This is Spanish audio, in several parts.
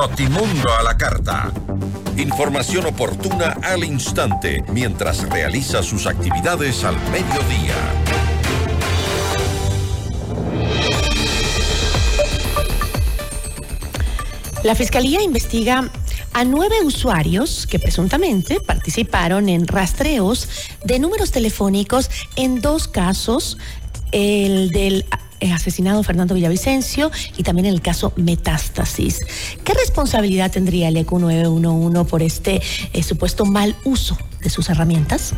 Notimundo a la carta. Información oportuna al instante mientras realiza sus actividades al mediodía. La Fiscalía investiga a nueve usuarios que presuntamente participaron en rastreos de números telefónicos en dos casos, el del asesinado Fernando Villavicencio y también el caso Metástasis. ¿Qué responsabilidad tendría el EQ 911 por este eh, supuesto mal uso de sus herramientas?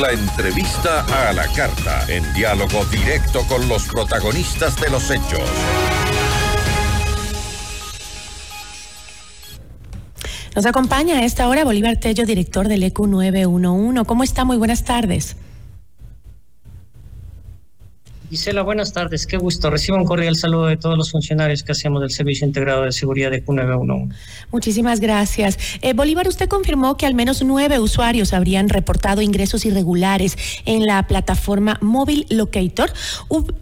La entrevista a la carta, en diálogo directo con los protagonistas de los hechos. Nos acompaña a esta hora Bolívar Tello, director del EQ 911. ¿Cómo está? Muy buenas tardes. Gisela, buenas tardes. Qué gusto. Recibo un cordial saludo de todos los funcionarios que hacemos del Servicio Integrado de Seguridad de Q911. Muchísimas gracias. Eh, Bolívar, usted confirmó que al menos nueve usuarios habrían reportado ingresos irregulares en la plataforma Móvil Locator,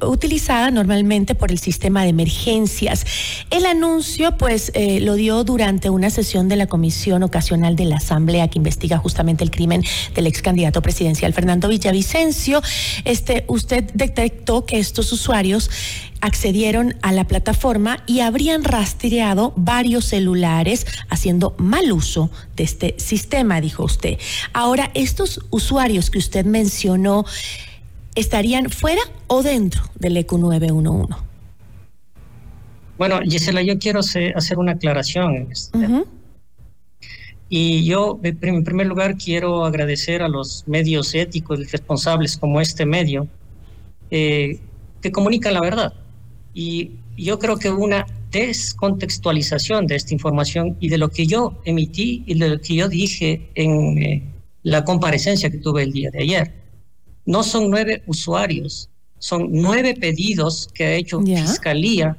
utilizada normalmente por el sistema de emergencias. El anuncio, pues, eh, lo dio durante una sesión de la Comisión Ocasional de la Asamblea que investiga justamente el crimen del ex candidato presidencial Fernando Villavicencio. Este, usted detectó que estos usuarios accedieron a la plataforma y habrían rastreado varios celulares haciendo mal uso de este sistema, dijo usted. Ahora, estos usuarios que usted mencionó, ¿estarían fuera o dentro del EQ 911? Bueno, Gisela, yo quiero hacer una aclaración en este Y yo, en primer lugar, quiero agradecer a los medios éticos y responsables como este medio, eh, que comunican la verdad. Y yo creo que una descontextualización de esta información y de lo que yo emití y de lo que yo dije en eh, la comparecencia que tuve el día de ayer. No son nueve usuarios, son nueve pedidos que ha hecho Fiscalía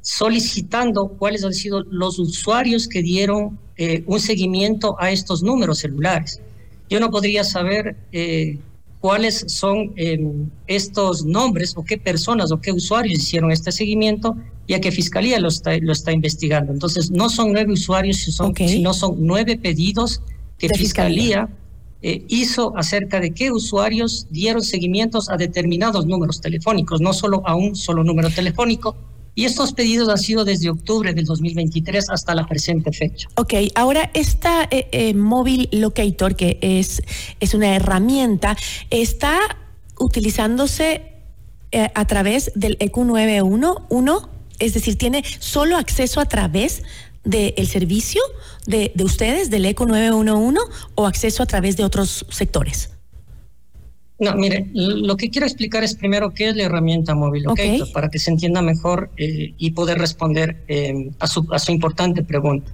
solicitando cuáles han sido los usuarios que dieron eh, un seguimiento a estos números celulares. Yo no podría saber cuáles son em, estos nombres o qué personas o qué usuarios hicieron este seguimiento, ya que Fiscalía lo está, lo está investigando. Entonces, no son nueve usuarios, sino son nueve pedidos que Fiscalía, eh, hizo acerca de qué usuarios dieron seguimientos a determinados números telefónicos, no solo a un solo número telefónico, y estos pedidos han sido desde octubre del 2023 hasta la presente fecha. Ok, ahora esta eh, eh, móvil locator, que es, es una herramienta, está utilizándose eh, a través del EQ911, es decir, tiene solo acceso a través del servicio de, de ustedes, del EQ911, o acceso a través de otros sectores. No, mire, lo que quiero explicar es primero qué es la herramienta móvil Locator para que se entienda mejor eh, y poder responder eh, a, su, a su importante pregunta.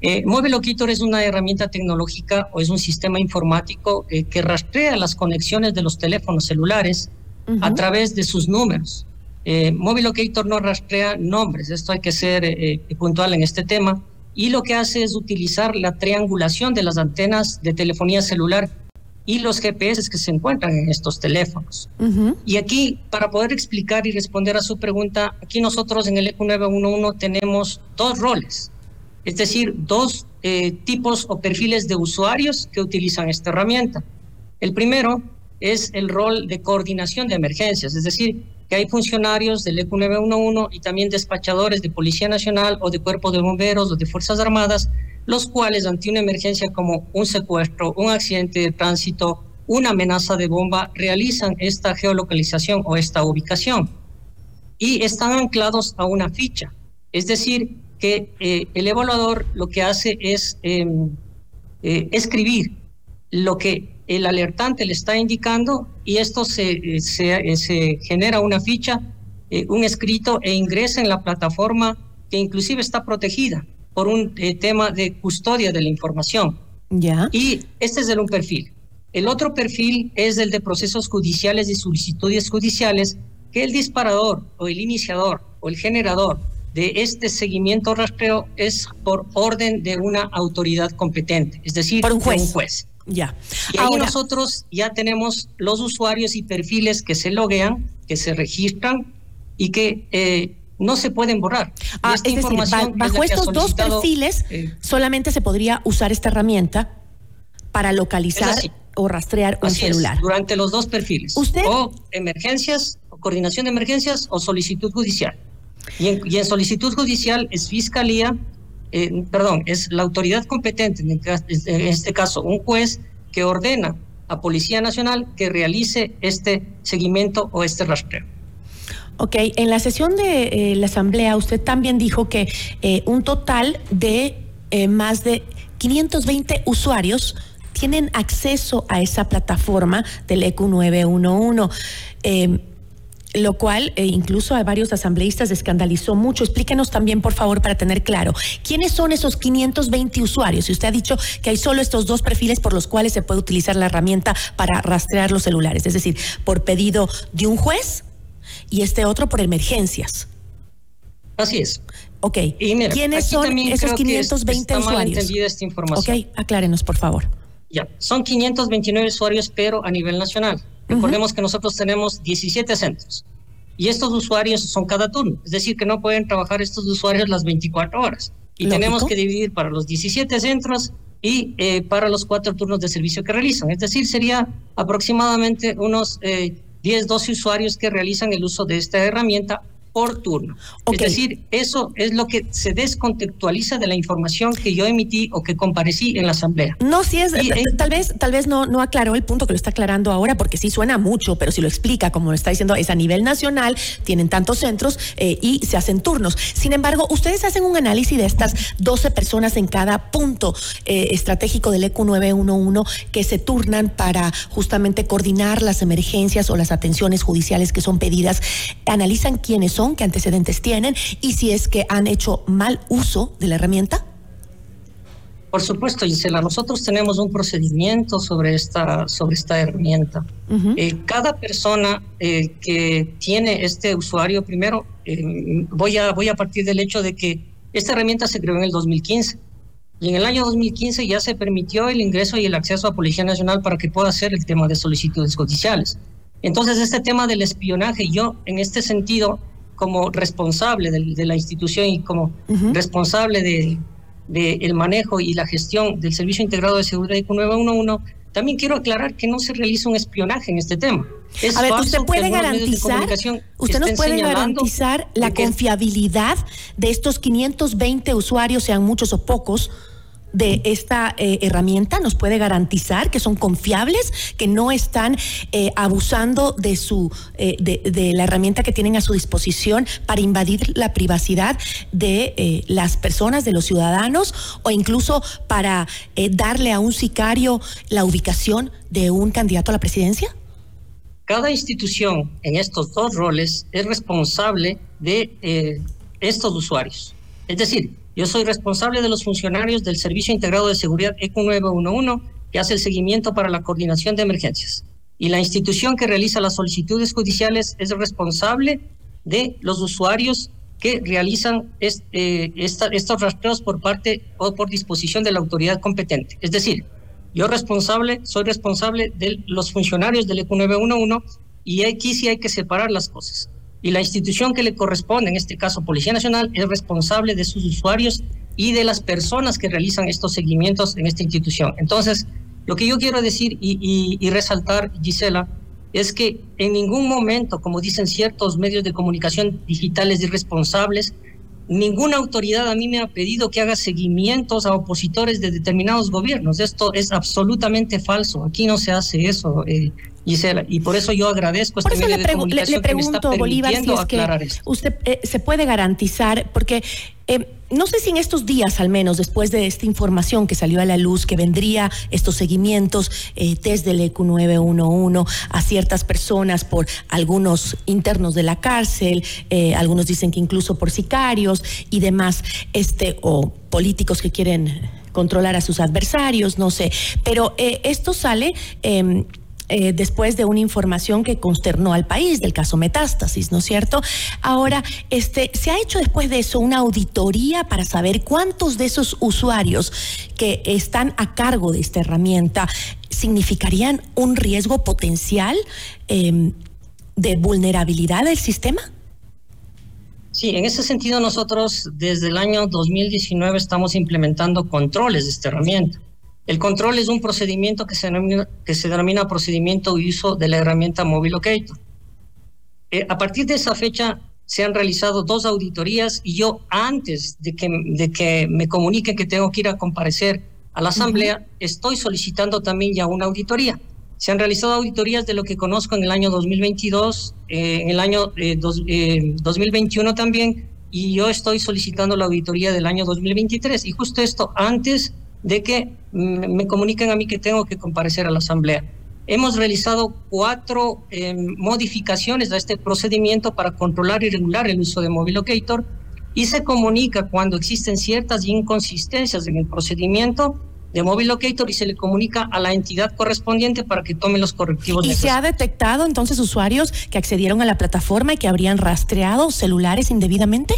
Eh, Móvil Locator es una herramienta tecnológica o es un sistema informático eh, que rastrea las conexiones de los teléfonos celulares a través de sus números. Eh, Móvil Locator no rastrea nombres, esto hay que ser puntual en este tema, y lo que hace es utilizar la triangulación de las antenas de telefonía celular y los GPS que se encuentran en estos teléfonos. Y aquí, para poder explicar y responder a su pregunta, aquí nosotros en el ECU 911 tenemos dos roles, es decir, dos eh, tipos o perfiles de usuarios que utilizan esta herramienta. El primero es el rol de coordinación de emergencias, es decir, que hay funcionarios del ECU 911 y también despachadores de Policía Nacional o de Cuerpo de Bomberos o de Fuerzas Armadas los cuales ante una emergencia como un secuestro, un accidente de tránsito, una amenaza de bomba, realizan esta geolocalización o esta ubicación y están anclados a una ficha. Es decir, que eh, el evaluador lo que hace es em, eh, escribir lo que el alertante le está indicando y esto se, eh, se, se genera una ficha, un escrito e ingresa en la plataforma que inclusive está protegida por un eh, tema de custodia de la información. Ya. Y este es el un perfil. El otro perfil es el de procesos judiciales y solicitudes judiciales, que el disparador o el iniciador o el generador de este seguimiento rastreo es por orden de una autoridad competente, es decir, por un juez. un juez. Ya. Y ahí nosotros ya tenemos los usuarios y perfiles que se loguean, que se registran y que eh, no se pueden borrar. Ah, esta información bajo estos dos perfiles eh, solamente se podría usar esta herramienta para localizar o rastrear un celular. durante los dos perfiles. ¿Usted? O emergencias, o coordinación de emergencias o solicitud judicial. Y en, solicitud judicial es fiscalía, eh, perdón, es la autoridad competente, en, este caso un juez, que ordena a Policía Nacional que realice este seguimiento o este rastreo. Ok, en la sesión de eh, la Asamblea usted también dijo que eh, un total de más de 520 usuarios tienen acceso a esa plataforma del EQ 911 lo cual eh, incluso a varios asambleístas escandalizó mucho. Explíquenos también, por favor, para tener claro, ¿quiénes son esos 520 usuarios? Y usted ha dicho que hay solo estos dos perfiles por los cuales se puede utilizar la herramienta para rastrear los celulares, es decir, por pedido de un juez y este otro por emergencias. Así es. Ok. ¿Quiénes son esos 520 usuarios? esta información. Ok, aclárenos, por favor. Ya, son 529 usuarios, pero a nivel nacional. Recordemos que nosotros tenemos 17 centros y estos usuarios son cada turno, es decir, que no pueden trabajar estos usuarios las 24 horas. Y tenemos que dividir para los 17 centros y eh, para los cuatro turnos de servicio que realizan. Es decir, sería aproximadamente unos 10, 12 usuarios que realizan el uso de esta herramienta por turno. Es decir, eso es lo que se descontextualiza de la información que yo emití o que comparecí en la asamblea. No, si es, tal vez, tal vez no, no aclaró el punto que lo está aclarando ahora, porque sí suena mucho, pero si lo explica, como lo está diciendo, es a nivel nacional, tienen tantos centros eh, y se hacen turnos. Sin embargo, ustedes hacen un análisis de estas 12 personas en cada punto eh, estratégico del EQ 911 que se turnan para justamente coordinar las emergencias o las atenciones judiciales que son pedidas. Analizan quiénes son, qué antecedentes tienen y si es que han hecho mal uso de la herramienta? Por supuesto, Gisela, nosotros tenemos un procedimiento sobre esta, sobre esta herramienta. Eh, cada persona eh, que tiene este usuario, primero, eh, voy, a, voy a partir del hecho de que esta herramienta se creó en el 2015 y en el año 2015 ya se permitió el ingreso y el acceso a Policía Nacional para que pueda hacer el tema de solicitudes judiciales. Entonces, este tema del espionaje, yo en este sentido como responsable de, la institución y como responsable del de, el manejo y la gestión del Servicio Integrado de Seguridad IQ 911, también quiero aclarar que no se realiza un espionaje en este tema. a ver, ¿usted puede garantizar, usted nos puede garantizar la confiabilidad de estos 520 usuarios, sean muchos o pocos, de esta eh, herramienta nos puede garantizar que son confiables, que no están eh, abusando de su eh, de, la herramienta que tienen a su disposición para invadir la privacidad de las personas, de los ciudadanos, o incluso para darle a un sicario la ubicación de un candidato a la presidencia? Cada institución en estos dos roles es responsable de estos usuarios. Es decir, yo soy responsable de los funcionarios del Servicio Integrado de Seguridad ECO 911 que hace el seguimiento para la coordinación de emergencias. Y la institución que realiza las solicitudes judiciales es responsable de los usuarios que realizan eh, estos rastreos por parte o por disposición de la autoridad competente. Es decir, yo responsable, soy responsable de los funcionarios del ECO 911 y aquí sí hay que separar las cosas y la institución que le corresponde, en este caso Policía Nacional, es responsable de sus usuarios y de las personas que realizan estos seguimientos en esta institución. Entonces, lo que yo quiero decir y, resaltar, Gisela, es que en ningún momento, como dicen ciertos medios de comunicación digitales irresponsables, ninguna autoridad a mí me ha pedido que haga seguimientos a opositores de determinados gobiernos. Esto es absolutamente falso. Aquí no se hace eso. Eh, Gisela, y por eso yo agradezco este medio le, de comunicación le, pregunto, Bolívar, si es que usted eh, se puede garantizar, porque eh, no sé si en estos días, al menos, después de esta información que salió a la luz, que vendría estos seguimientos eh, desde el EQ 911 a ciertas personas por algunos internos de la cárcel, eh, algunos dicen que incluso por sicarios y demás, este, o políticos que quieren controlar a sus adversarios, no sé. Pero esto sale em, eh, después de una información que consternó al país del caso Metástasis, ¿no es cierto? Ahora, este, ¿se ha hecho después de eso una auditoría para saber cuántos de esos usuarios que están a cargo de esta herramienta significarían un riesgo potencial em, de vulnerabilidad del sistema? Sí, en ese sentido nosotros desde el año 2019 estamos implementando controles de esta herramienta. El control es un procedimiento que se denomina, que se denomina procedimiento de uso de la herramienta Mobile Locator. Eh, a partir de esa fecha se han realizado dos auditorías y yo antes de que, de que me comuniquen que tengo que ir a comparecer a la asamblea, estoy solicitando también ya una auditoría. Se han realizado auditorías de lo que conozco en el año 2022, eh, en el año 2021 eh, también, y yo estoy solicitando la auditoría del año 2023. Y justo esto antes de que me comuniquen a mí que tengo que comparecer a la asamblea. Hemos realizado cuatro eh, modificaciones a este procedimiento para controlar y regular el uso de Mobile Locator y se comunica cuando existen ciertas inconsistencias en el procedimiento de Mobile Locator y se le comunica a la entidad correspondiente para que tome los correctivos. ¿Y se ha detectado entonces usuarios que accedieron a la plataforma y que habrían rastreado celulares indebidamente?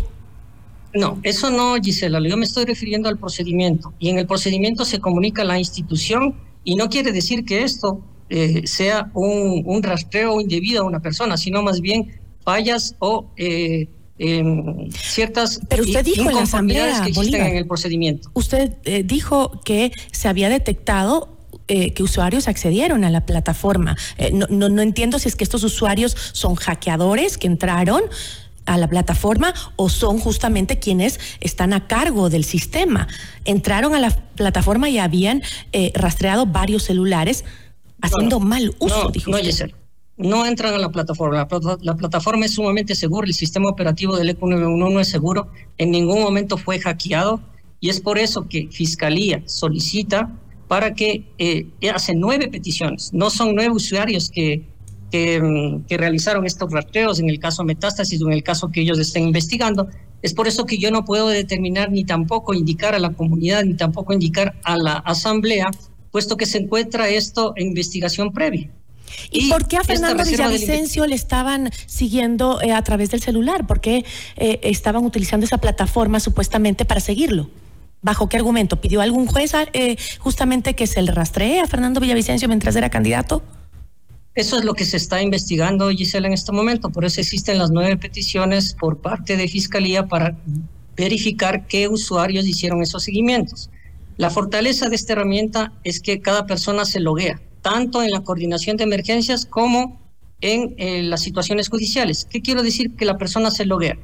No, eso no, Gisela. Yo me estoy refiriendo al procedimiento. Y en el procedimiento se comunica a la institución y no quiere decir que esto eh, sea un, rastreo indebido a una persona, sino más bien fallas o eh, em, ciertas Pero usted dijo en la asamblea, que existen en el procedimiento. Usted eh, dijo que se había detectado que usuarios accedieron a la plataforma. no, no, no, entiendo si es que estos usuarios son hackeadores que entraron a la plataforma o son justamente quienes están a cargo del sistema. Entraron a la plataforma y habían rastreado varios celulares haciendo mal uso, no, dijo no, no entran a la plataforma. La, plataforma es sumamente segura, el sistema operativo del ECO 911 es seguro, en ningún momento fue hackeado y es por eso que Fiscalía solicita para que eh, hace nueve peticiones, no son nueve usuarios que, que, mm, que, realizaron estos rastreos en el caso Metástasis o en el caso que ellos estén investigando. Es por eso que yo no puedo determinar ni tampoco indicar a la comunidad ni tampoco indicar a la asamblea puesto que se encuentra esto en investigación previa. ¿Y, por qué a Fernando Villavicencio le estaban siguiendo eh, a través del celular? ¿Por qué eh, estaban utilizando esa plataforma supuestamente para seguirlo? ¿Bajo qué argumento? ¿Pidió algún juez eh, justamente que se le rastree a Fernando Villavicencio mientras era candidato? Eso es lo que se está investigando, Gisela, en este momento. Por eso existen las nueve peticiones por parte de Fiscalía para verificar qué usuarios hicieron esos seguimientos. La fortaleza de esta herramienta es que cada persona se loguea, tanto en la coordinación de emergencias como en eh, las situaciones judiciales. ¿Qué quiero decir que la persona se loguea?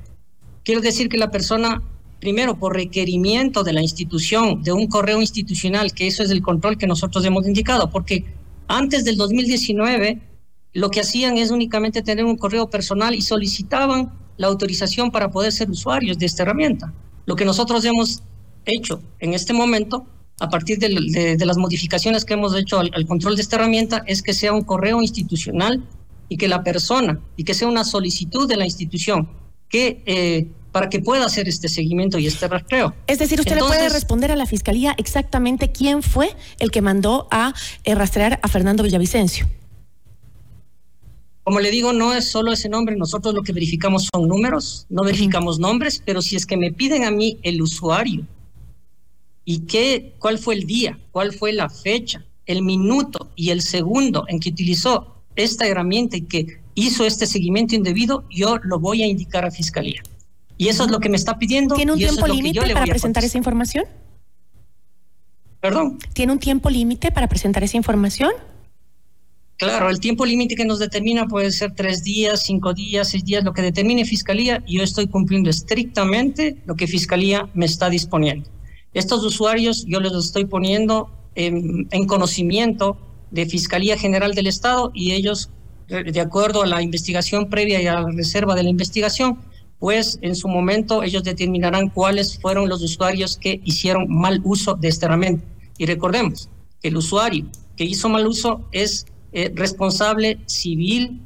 Quiero decir que la persona, primero, por requerimiento de la institución, de un correo institucional, que eso es el control que nosotros hemos indicado, porque antes del 2019 lo que hacían es únicamente tener un correo personal y solicitaban la autorización para poder ser usuarios de esta herramienta. Lo que nosotros hemos hecho en este momento, a partir de, las modificaciones que hemos hecho al, control de esta herramienta, es que sea un correo institucional y que la persona, y que sea una solicitud de la institución, que eh, para que pueda hacer este seguimiento y este rastreo. Es decir, usted le puede responder a la fiscalía exactamente quién fue el que mandó a eh, rastrear a Fernando Villavicencio. Como le digo, no es solo ese nombre, nosotros lo que verificamos son números, no verificamos nombres, pero si es que me piden a mí el usuario y qué, cuál fue el día, cuál fue la fecha, el minuto y el segundo en que utilizó esta herramienta y que hizo este seguimiento indebido, yo lo voy a indicar a Fiscalía. Y eso es lo que me está pidiendo. ¿Tiene un tiempo límite para presentar esa información? ¿Perdón? ¿Tiene un tiempo límite para presentar esa información? Claro, el tiempo límite que nos determina puede ser tres días, cinco días, seis días, lo que determine Fiscalía, y yo estoy cumpliendo estrictamente lo que Fiscalía me está disponiendo. Estos usuarios yo les estoy poniendo en, conocimiento de Fiscalía General del Estado y ellos, de acuerdo a la investigación previa y a la reserva de la investigación, pues en su momento ellos determinarán cuáles fueron los usuarios que hicieron mal uso de esta herramienta. Y recordemos que el usuario que hizo mal uso es eh, responsable civil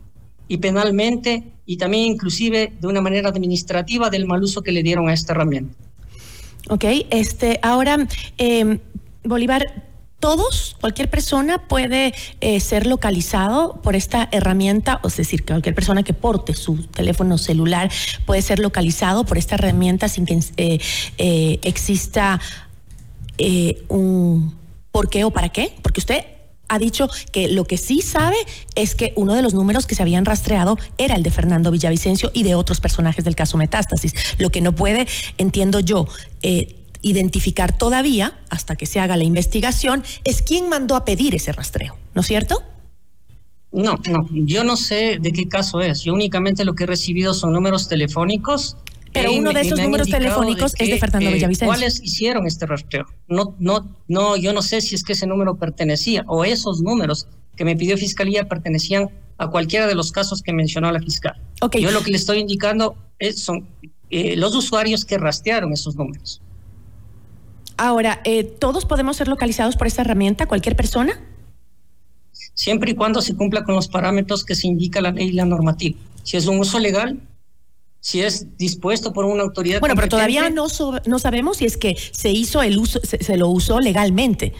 y penalmente y también inclusive de una manera administrativa del mal uso que le dieron a esta herramienta. Ok, este, ahora, em, Bolívar, todos, cualquier persona puede eh, ser localizado por esta herramienta, es decir, cualquier persona que porte su teléfono celular puede ser localizado por esta herramienta sin que eh, eh, exista un por qué o para qué, porque usted ha dicho que lo que sí sabe es que uno de los números que se habían rastreado era el de Fernando Villavicencio y de otros personajes del caso Metástasis. Lo que no puede, entiendo yo, eh, identificar todavía, hasta que se haga la investigación, es quién mandó a pedir ese rastreo, ¿no es cierto? No, no, yo no sé de qué caso es. Yo únicamente lo que he recibido son números telefónicos. Pero uno de esos números telefónicos es de Fernando eh, Villavicencio. ¿Cuáles hicieron este rastreo? No, no, no, yo no sé si es que ese número pertenecía o esos números que me pidió Fiscalía pertenecían a cualquiera de los casos que mencionó la fiscal. Yo lo que le estoy indicando es, son eh, los usuarios que rastrearon esos números. Ahora, eh, ¿todos podemos ser localizados por esta herramienta, cualquier persona? Siempre y cuando se cumpla con los parámetros que se indica la ley y la normativa. Si es un uso legal, si es dispuesto por una autoridad. Bueno, pero todavía no, no sabemos si es que se hizo el uso, se, lo usó legalmente.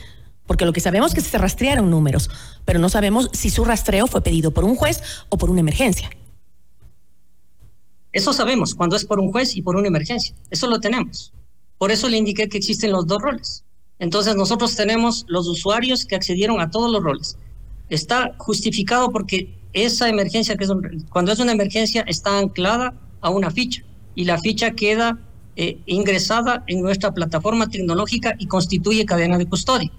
Porque lo que sabemos es que se rastrearon números, pero no sabemos si su rastreo fue pedido por un juez o por una emergencia. Eso sabemos, cuando es por un juez y por una emergencia. Eso lo tenemos. Por eso le indiqué que existen los dos roles. Entonces nosotros tenemos los usuarios que accedieron a todos los roles. Está justificado porque esa emergencia, que es cuando es una emergencia, está anclada a una ficha y la ficha queda eh, ingresada en nuestra plataforma tecnológica y constituye cadena de custodia.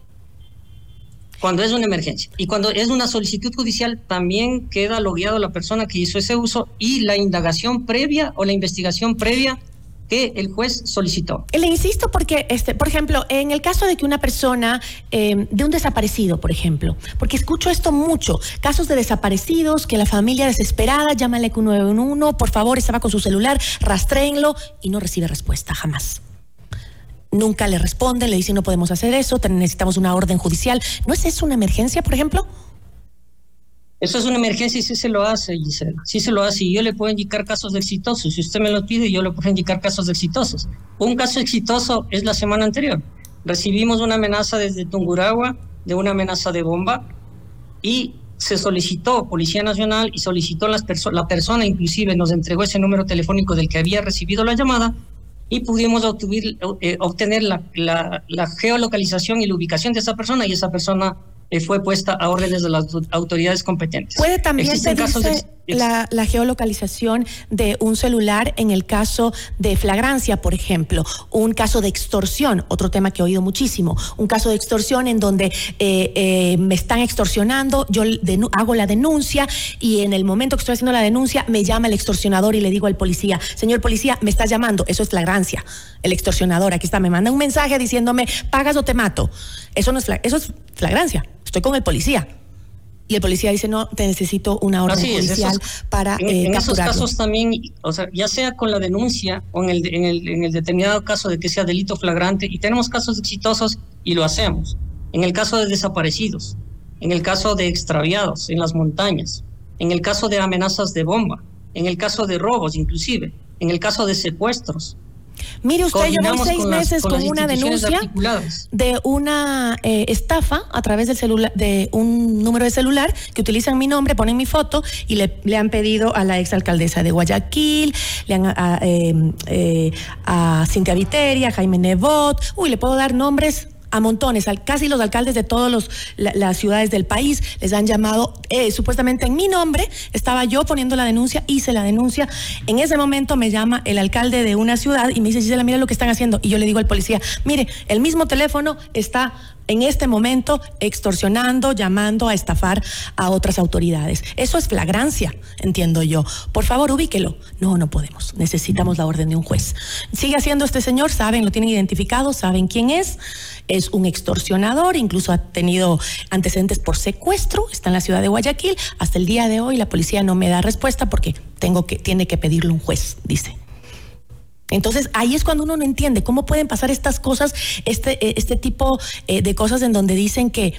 Cuando es una emergencia. Y cuando es una solicitud judicial, también queda logueado la persona que hizo ese uso y la indagación previa o la investigación previa que el juez solicitó. Le insisto porque, este, por ejemplo, en el caso de que una persona, em, de un desaparecido, por ejemplo, porque escucho esto mucho, casos de desaparecidos, que la familia desesperada llama al EQ 911, por favor, estaba con su celular, rastréenlo y no recibe respuesta, jamás nunca le responden, le dicen no podemos hacer eso, necesitamos una orden judicial. ¿No es eso una emergencia, por ejemplo? Eso es una emergencia y sí se lo hace, Gisela. Sí se lo hace. Y yo le puedo indicar casos de exitosos. Si usted me lo pide, yo le puedo indicar casos de exitosos. Un caso exitoso es la semana anterior. Recibimos una amenaza desde Tunguragua, de una amenaza de bomba, y se solicitó Policía Nacional y solicitó las la persona, inclusive nos entregó ese número telefónico del que había recibido la llamada, y pudimos eh, obtener la, geolocalización y la ubicación de esa persona, y esa persona fue puesta a órdenes de las autoridades competentes. ¿Puede también pedirse la, geolocalización de un celular en el caso de flagrancia, por ejemplo? Un caso de extorsión, otro tema que he oído muchísimo. Un caso de extorsión en donde eh, eh, me están extorsionando, yo hago la denuncia y en el momento que estoy haciendo la denuncia me llama el extorsionador y le digo al policía, señor policía, me estás llamando. Eso es flagrancia. El extorsionador, aquí está, me manda un mensaje diciéndome, pagas o te mato. Eso no es, eso es flagrancia estoy con el policía. Y el policía dice, no, te necesito una orden judicial para en, eh, en esos casos también, o sea, ya sea con la denuncia o en el, en, el, en el determinado caso de que sea delito flagrante, y tenemos casos exitosos y lo hacemos. En el caso de desaparecidos, en el caso de extraviados en las montañas, en el caso de amenazas de bomba, en el caso de robos inclusive, en el caso de secuestros, Mire usted, yo voy seis meses con, una denuncia de una eh, estafa a través del celular, de un número de celular que utilizan mi nombre, ponen mi foto y le, le han pedido a la exalcaldesa de Guayaquil, le han a, em, eh, a Cintia Viteria, Jaime Nebot, uy, le puedo dar nombres a montones, casi los alcaldes de todas las ciudades del país les han llamado, eh, supuestamente en mi nombre, estaba yo poniendo la denuncia, hice la denuncia, en ese momento me llama el alcalde de una ciudad y me dice, Gisela, mira lo que están haciendo, y yo le digo al policía, mire, el mismo teléfono está en este momento extorsionando, llamando a estafar a otras autoridades. Eso es flagrancia, entiendo yo. Por favor, ubíquelo. No, no podemos. Necesitamos la orden de un juez. Sigue haciendo este señor, saben, lo tienen identificado, saben quién es. Es un extorsionador, incluso ha tenido antecedentes por secuestro, está en la ciudad de Guayaquil. Hasta el día de hoy la policía no me da respuesta porque tengo que, tiene que pedirle un juez, dice. Entonces ahí es cuando uno no entiende cómo pueden pasar estas cosas, este, eh, este tipo eh, de cosas en donde dicen que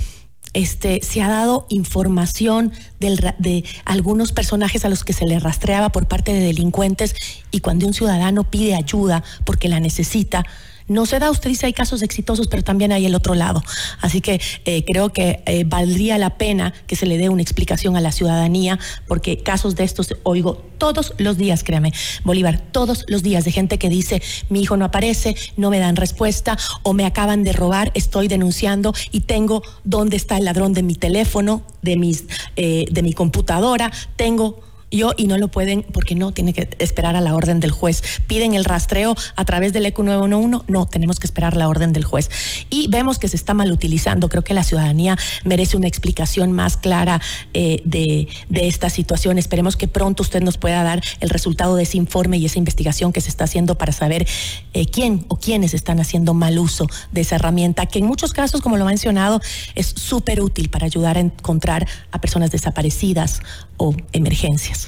este, se ha dado información de algunos personajes a los que se le rastreaba por parte de delincuentes y cuando un ciudadano pide ayuda porque la necesita, no se da. Usted dice hay casos exitosos, pero también hay el otro lado. Así que eh, creo que eh, valdría la pena que se le dé una explicación a la ciudadanía, porque casos de estos oigo todos los días, créame, Bolívar, todos los días de gente que dice mi hijo no aparece, no me dan respuesta o me acaban de robar, estoy denunciando y tengo dónde está el ladrón de mi teléfono, de mis, eh, de mi computadora, tengo yo y no lo pueden porque no tiene que esperar a la orden del juez. Piden el rastreo a través del ECU 911, no, tenemos que esperar la orden del juez. Y vemos que se está mal utilizando. Creo que la ciudadanía merece una explicación más clara eh, de, esta situación. Esperemos que pronto usted nos pueda dar el resultado de ese informe y esa investigación que se está haciendo para saber eh, quién o quiénes están haciendo mal uso de esa herramienta, que en muchos casos, como lo ha mencionado, es súper útil para ayudar a encontrar a personas desaparecidas o emergencias.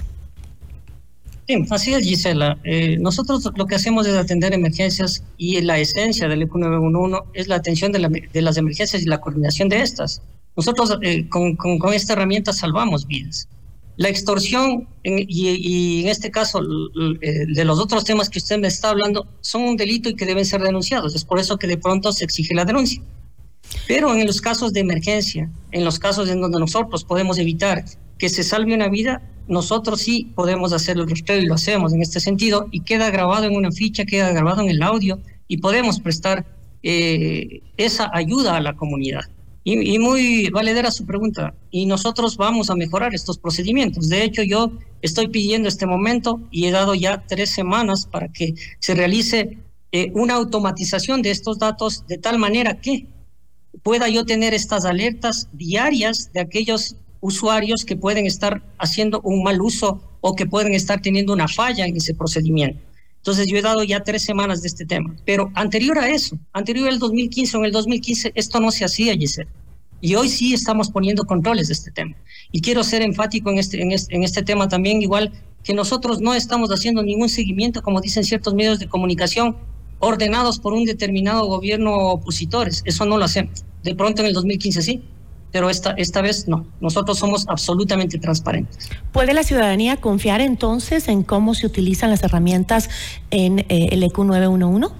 Sí, así es, Gisela. Eh, nosotros lo que hacemos es atender emergencias y la esencia del ECU 911 es la atención de, las emergencias y la coordinación de estas. Nosotros eh, con, esta herramienta salvamos vidas. La extorsión y, en este caso eh, de los otros temas que usted me está hablando son un delito y que deben ser denunciados. Es por eso que de pronto se exige la denuncia. Pero en los casos de emergencia, en los casos en donde nosotros podemos evitar que se salve una vida, nosotros sí podemos hacer el rastreo y lo hacemos en este sentido y queda grabado en una ficha, queda grabado en el audio y podemos prestar eh, esa ayuda a la comunidad. Y, muy valedera su pregunta. Y nosotros vamos a mejorar estos procedimientos. De hecho, yo estoy pidiendo este momento y he dado ya tres semanas para que se realice eh, una automatización de estos datos de tal manera que pueda yo tener estas alertas diarias de aquellos usuarios que pueden estar haciendo un mal uso o que pueden estar teniendo una falla en ese procedimiento. Entonces yo he dado ya tres semanas de este tema, pero anterior a eso, anterior al 2015 o en el 2015, esto no se hacía, Giselle. Y hoy sí estamos poniendo controles de este tema. Y quiero ser enfático en este, en este, en este tema también, igual que nosotros no estamos haciendo ningún seguimiento, como dicen ciertos medios de comunicación, ordenados por un determinado gobierno opositores. Eso no lo hacemos. De pronto en el 2015 sí, pero esta, esta vez no. Nosotros somos absolutamente transparentes. ¿Puede la ciudadanía confiar entonces en cómo se utilizan las herramientas en eh, el EQ 911?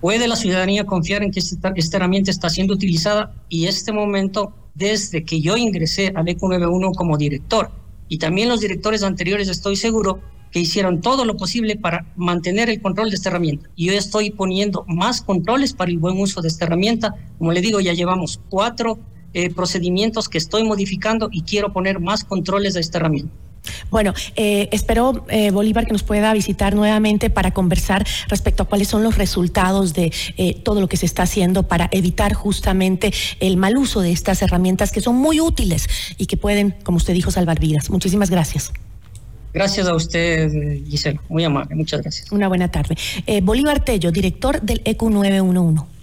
¿Puede la ciudadanía confiar en que esta, esta, herramienta está siendo utilizada? Y este momento, desde que yo ingresé al EQ 911 como director, y también los directores anteriores, estoy seguro que hicieron todo lo posible para mantener el control de esta herramienta. Y yo estoy poniendo más controles para el buen uso de esta herramienta. Como le digo, ya llevamos cuatro eh, procedimientos que estoy modificando y quiero poner más controles a esta herramienta. Bueno, eh, espero, eh, Bolívar, que nos pueda visitar nuevamente para conversar respecto a cuáles son los resultados de todo lo que se está haciendo para evitar justamente el mal uso de estas herramientas que son muy útiles y que pueden, como usted dijo, salvar vidas. Muchísimas gracias. Gracias a usted, Gisela. Muy amable. Muchas gracias. Una buena tarde. Bolívar Tello, director del EQ 911.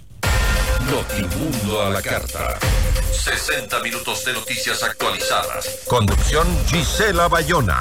Notimundo a la carta. 60 minutos de noticias actualizadas. Conducción Gisela Bayona.